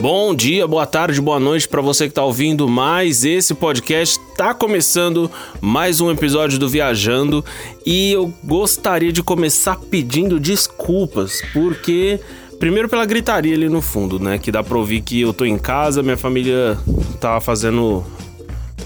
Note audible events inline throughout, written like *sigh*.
Bom dia, boa tarde, boa noite para você que está ouvindo mais esse podcast. Tá começando mais um episódio do Viajando e eu gostaria de começar pedindo desculpas porque primeiro pela gritaria ali no fundo, né, que dá para ouvir que eu tô em casa, minha família tá fazendo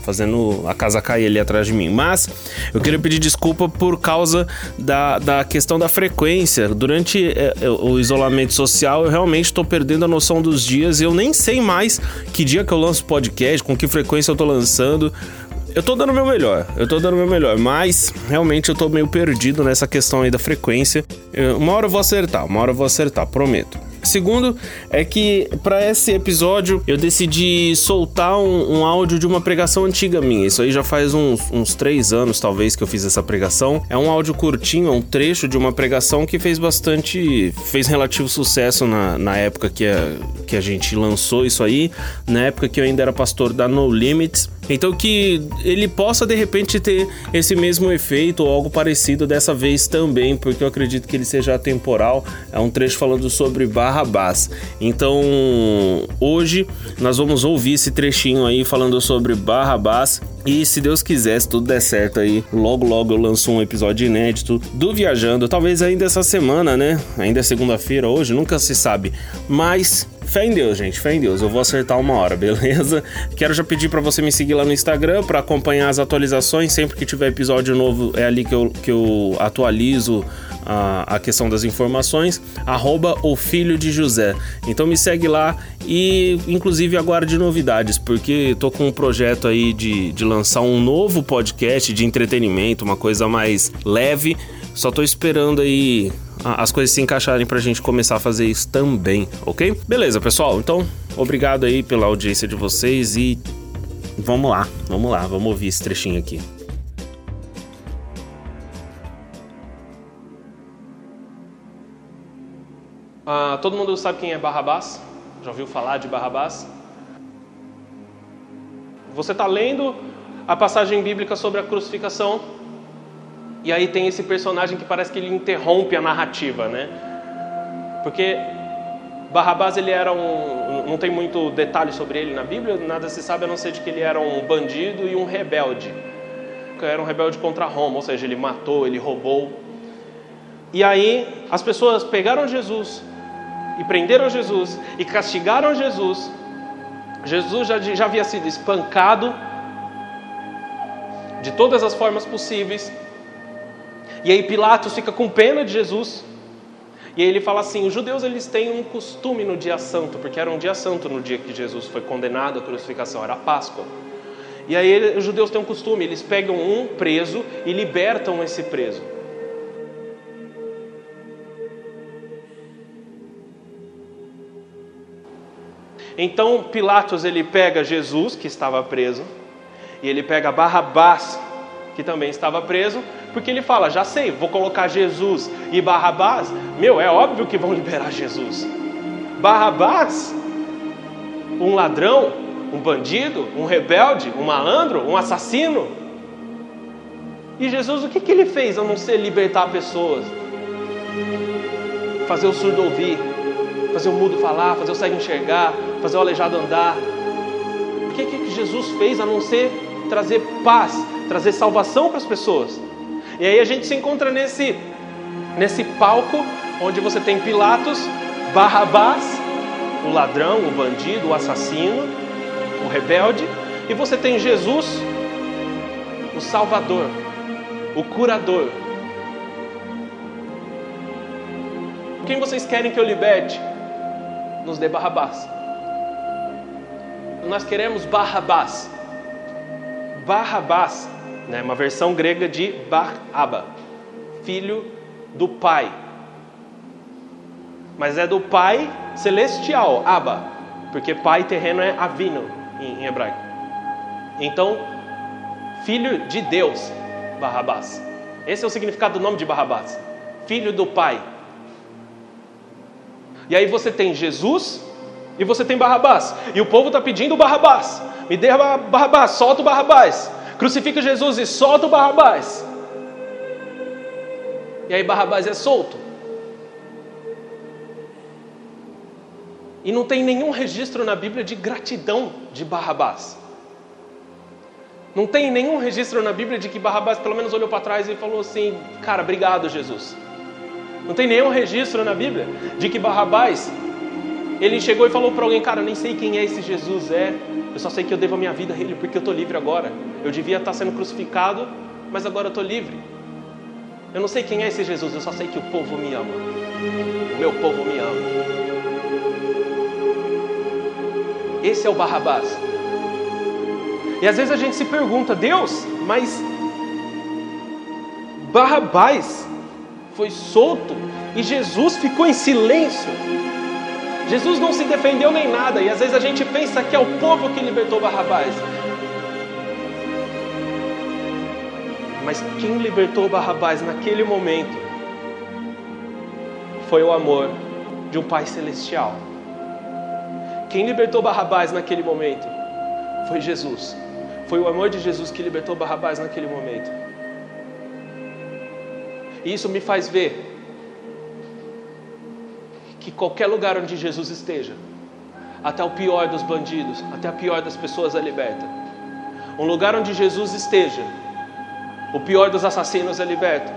fazendo a casa cair ali atrás de mim. Mas eu queria pedir desculpa por causa da, da questão da frequência. Durante é, é o isolamento social, eu realmente estou perdendo a noção dos dias. Eu nem sei mais que dia que eu lanço podcast, com que frequência eu estou lançando. Eu tô dando o meu melhor, eu tô dando o meu melhor, mas realmente eu tô meio perdido nessa questão aí da frequência. uma hora eu vou acertar, uma hora eu vou acertar, prometo. Segundo é que para esse episódio eu decidi soltar um, um, áudio de uma pregação antiga minha. Isso aí já faz uns, uns três anos, talvez, que eu fiz essa pregação. É um áudio curtinho, é um trecho de uma pregação que fez bastante. fez relativo sucesso na, na época que a, que a gente lançou isso aí, na época que eu ainda era pastor da No Limits. Então que ele possa de repente ter esse mesmo efeito ou algo parecido dessa vez também, porque eu acredito que ele seja atemporal. É um trecho falando sobre Barrabás. Então hoje nós vamos ouvir esse trechinho aí falando sobre Barrabás. E se Deus quiser, se tudo der certo aí, logo logo eu lanço um episódio inédito do Viajando. Talvez ainda essa semana, né? Ainda é segunda-feira hoje, nunca se sabe. Mas Fé em Deus, gente, fé em Deus. Eu vou acertar uma hora, *laughs* beleza? Quero já pedir para você me seguir lá no Instagram para acompanhar as atualizações. Sempre que tiver episódio novo, é ali que eu, que eu atualizo a, a questão das informações. Arroba o filho de José. Então me segue lá e, inclusive, aguarde novidades, porque tô com um projeto aí de, de lançar um novo podcast de entretenimento, uma coisa mais leve. Só tô esperando aí as coisas se encaixarem pra gente começar a fazer isso também, ok? Beleza, pessoal. Então, obrigado aí pela audiência de vocês e vamos lá, vamos lá, vamos ouvir esse trechinho aqui. Ah, todo mundo sabe quem é Barrabás? Já ouviu falar de Barrabás? Você está lendo a passagem bíblica sobre a crucificação e aí tem esse personagem que parece que ele interrompe a narrativa, né? Porque Barrabás ele era um, não tem muito detalhe sobre ele na Bíblia, nada se sabe a não ser de que ele era um bandido e um rebelde. Era um rebelde contra Roma, ou seja, ele matou, ele roubou. E aí as pessoas pegaram Jesus e prenderam Jesus e castigaram Jesus. Jesus já, já havia sido espancado de todas as formas possíveis. E aí Pilatos fica com pena de Jesus. E aí ele fala assim: os judeus eles têm um costume no dia santo, porque era um dia santo no dia que Jesus foi condenado à crucificação, era a Páscoa. E aí os judeus têm um costume, eles pegam um preso e libertam esse preso. Então Pilatos ele pega Jesus, que estava preso, e ele pega Barrabás, que também estava preso, porque ele fala: já sei, vou colocar Jesus e Barrabás. Meu, é óbvio que vão liberar Jesus. Barrabás, um ladrão, um bandido, um rebelde, um malandro, um assassino. E Jesus, o que, que ele fez a não ser libertar pessoas? Fazer o surdo ouvir, fazer o mudo falar, fazer o cego enxergar, fazer o aleijado andar. O que, que Jesus fez a não ser trazer paz, trazer salvação para as pessoas? E aí a gente se encontra nesse, nesse palco onde você tem Pilatos, Barrabás, o ladrão, o bandido, o assassino, o rebelde, e você tem Jesus, o Salvador, o curador. Quem vocês querem que eu liberte? Nos dê Barrabás. Nós queremos Barrabás. Barrabás né, uma versão grega de Bar-Abba, filho do Pai. Mas é do Pai celestial, Abba, porque Pai terreno é Avino em, em hebraico. Então, filho de Deus, Barrabás. Esse é o significado do nome de Barrabás, filho do Pai. E aí você tem Jesus e você tem Barrabás. E o povo está pedindo Barrabás. Me dê Barrabás, solta o Barrabás. Crucifica Jesus e solta o Barrabás. E aí Barrabás é solto. E não tem nenhum registro na Bíblia de gratidão de Barrabás. Não tem nenhum registro na Bíblia de que Barrabás pelo menos olhou para trás e falou assim: Cara, obrigado, Jesus. Não tem nenhum registro na Bíblia de que Barrabás ele chegou e falou para alguém: Cara, eu nem sei quem é esse Jesus, é. Eu só sei que eu devo a minha vida a ele porque eu estou livre agora. Eu devia estar sendo crucificado, mas agora eu estou livre. Eu não sei quem é esse Jesus, eu só sei que o povo me ama. O meu povo me ama. Esse é o Barrabás. E às vezes a gente se pergunta, Deus, mas Barrabás foi solto e Jesus ficou em silêncio. Jesus não se defendeu nem nada, e às vezes a gente pensa que é o povo que libertou Barrabás. Mas quem libertou Barrabás naquele momento foi o amor de um Pai Celestial. Quem libertou Barrabás naquele momento foi Jesus. Foi o amor de Jesus que libertou Barrabás naquele momento. E isso me faz ver que qualquer lugar onde Jesus esteja, até o pior dos bandidos, até a pior das pessoas é liberta. Um lugar onde Jesus esteja, o pior dos assassinos é liberto.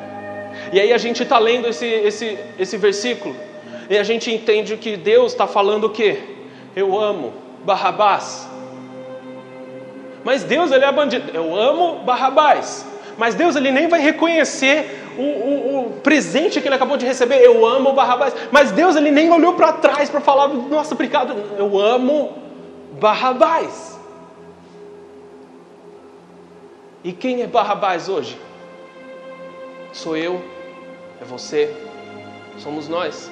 E aí a gente está lendo esse, esse, esse versículo e a gente entende que Deus está falando o quê? Eu amo Barrabás. Mas Deus ele é bandido. Eu amo Barrabás. Mas Deus ele nem vai reconhecer o, o, o, presente que ele acabou de receber. Eu amo Barrabás. Mas Deus ele nem olhou para trás para falar, nossa, obrigado. Eu amo Barrabás. E quem é Barrabás hoje? Sou eu, é você, somos nós.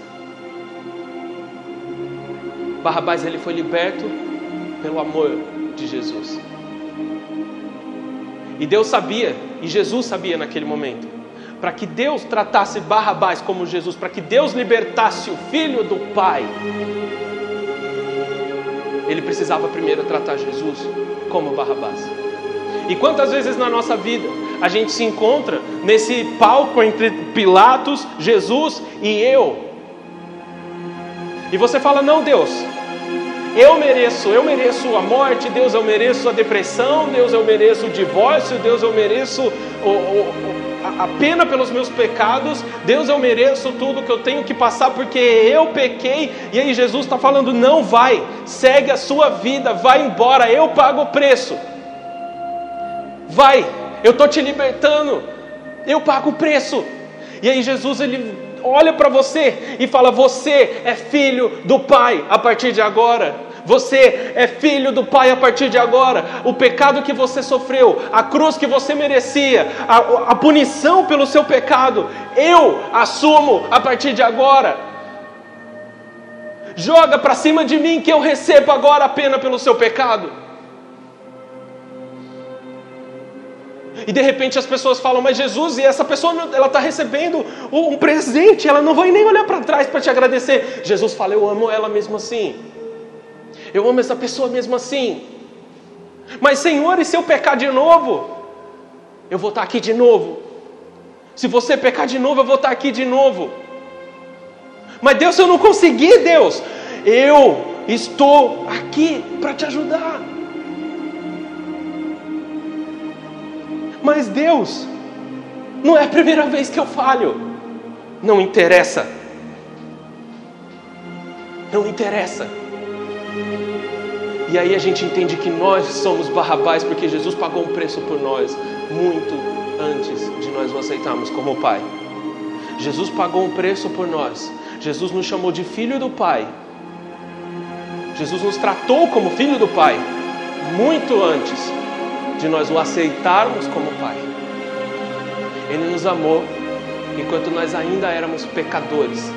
Barrabás ele foi liberto pelo amor de Jesus. E Deus sabia, e Jesus sabia naquele momento, para que Deus tratasse Barrabás como Jesus, para que Deus libertasse o filho do Pai, ele precisava primeiro tratar Jesus como Barrabás. E quantas vezes na nossa vida a gente se encontra nesse palco entre Pilatos, Jesus e eu? E você fala: Não, Deus, eu mereço, eu mereço a morte, Deus, eu mereço a depressão, Deus, eu mereço o divórcio, Deus, eu mereço o, o, a pena pelos meus pecados, Deus, eu mereço tudo que eu tenho que passar porque eu pequei. E aí Jesus está falando: não vai, segue a sua vida, vai embora, eu pago o preço. Vai, eu estou te libertando, eu pago o preço. E aí Jesus ele olha para você e fala: Você é filho do Pai a partir de agora. Você é filho do Pai a partir de agora. O pecado que você sofreu, a cruz que você merecia, a, a punição pelo seu pecado, eu assumo a partir de agora. Joga para cima de mim que eu recebo agora a pena pelo seu pecado. E de repente as pessoas falam, mas Jesus, e essa pessoa ela está recebendo um presente, ela não vai nem olhar para trás para te agradecer. Jesus fala, eu amo ela mesmo assim. Eu amo essa pessoa mesmo assim. Mas Senhor, e se eu pecar de novo? Eu vou estar tá aqui de novo. Se você pecar de novo, eu vou estar tá aqui de novo. Mas Deus, eu não conseguir, Deus, eu estou aqui para te ajudar. Mas Deus, não é a primeira vez que eu falho. Não interessa. Não interessa. E aí a gente entende que nós somos Barrabás porque Jesus pagou um preço por nós muito antes de nós o aceitarmos como Pai. Jesus pagou um preço por nós. Jesus nos chamou de filho do Pai. Jesus nos tratou como filho do Pai muito antes de nós o aceitarmos como Pai. Ele nos amou enquanto nós ainda éramos pecadores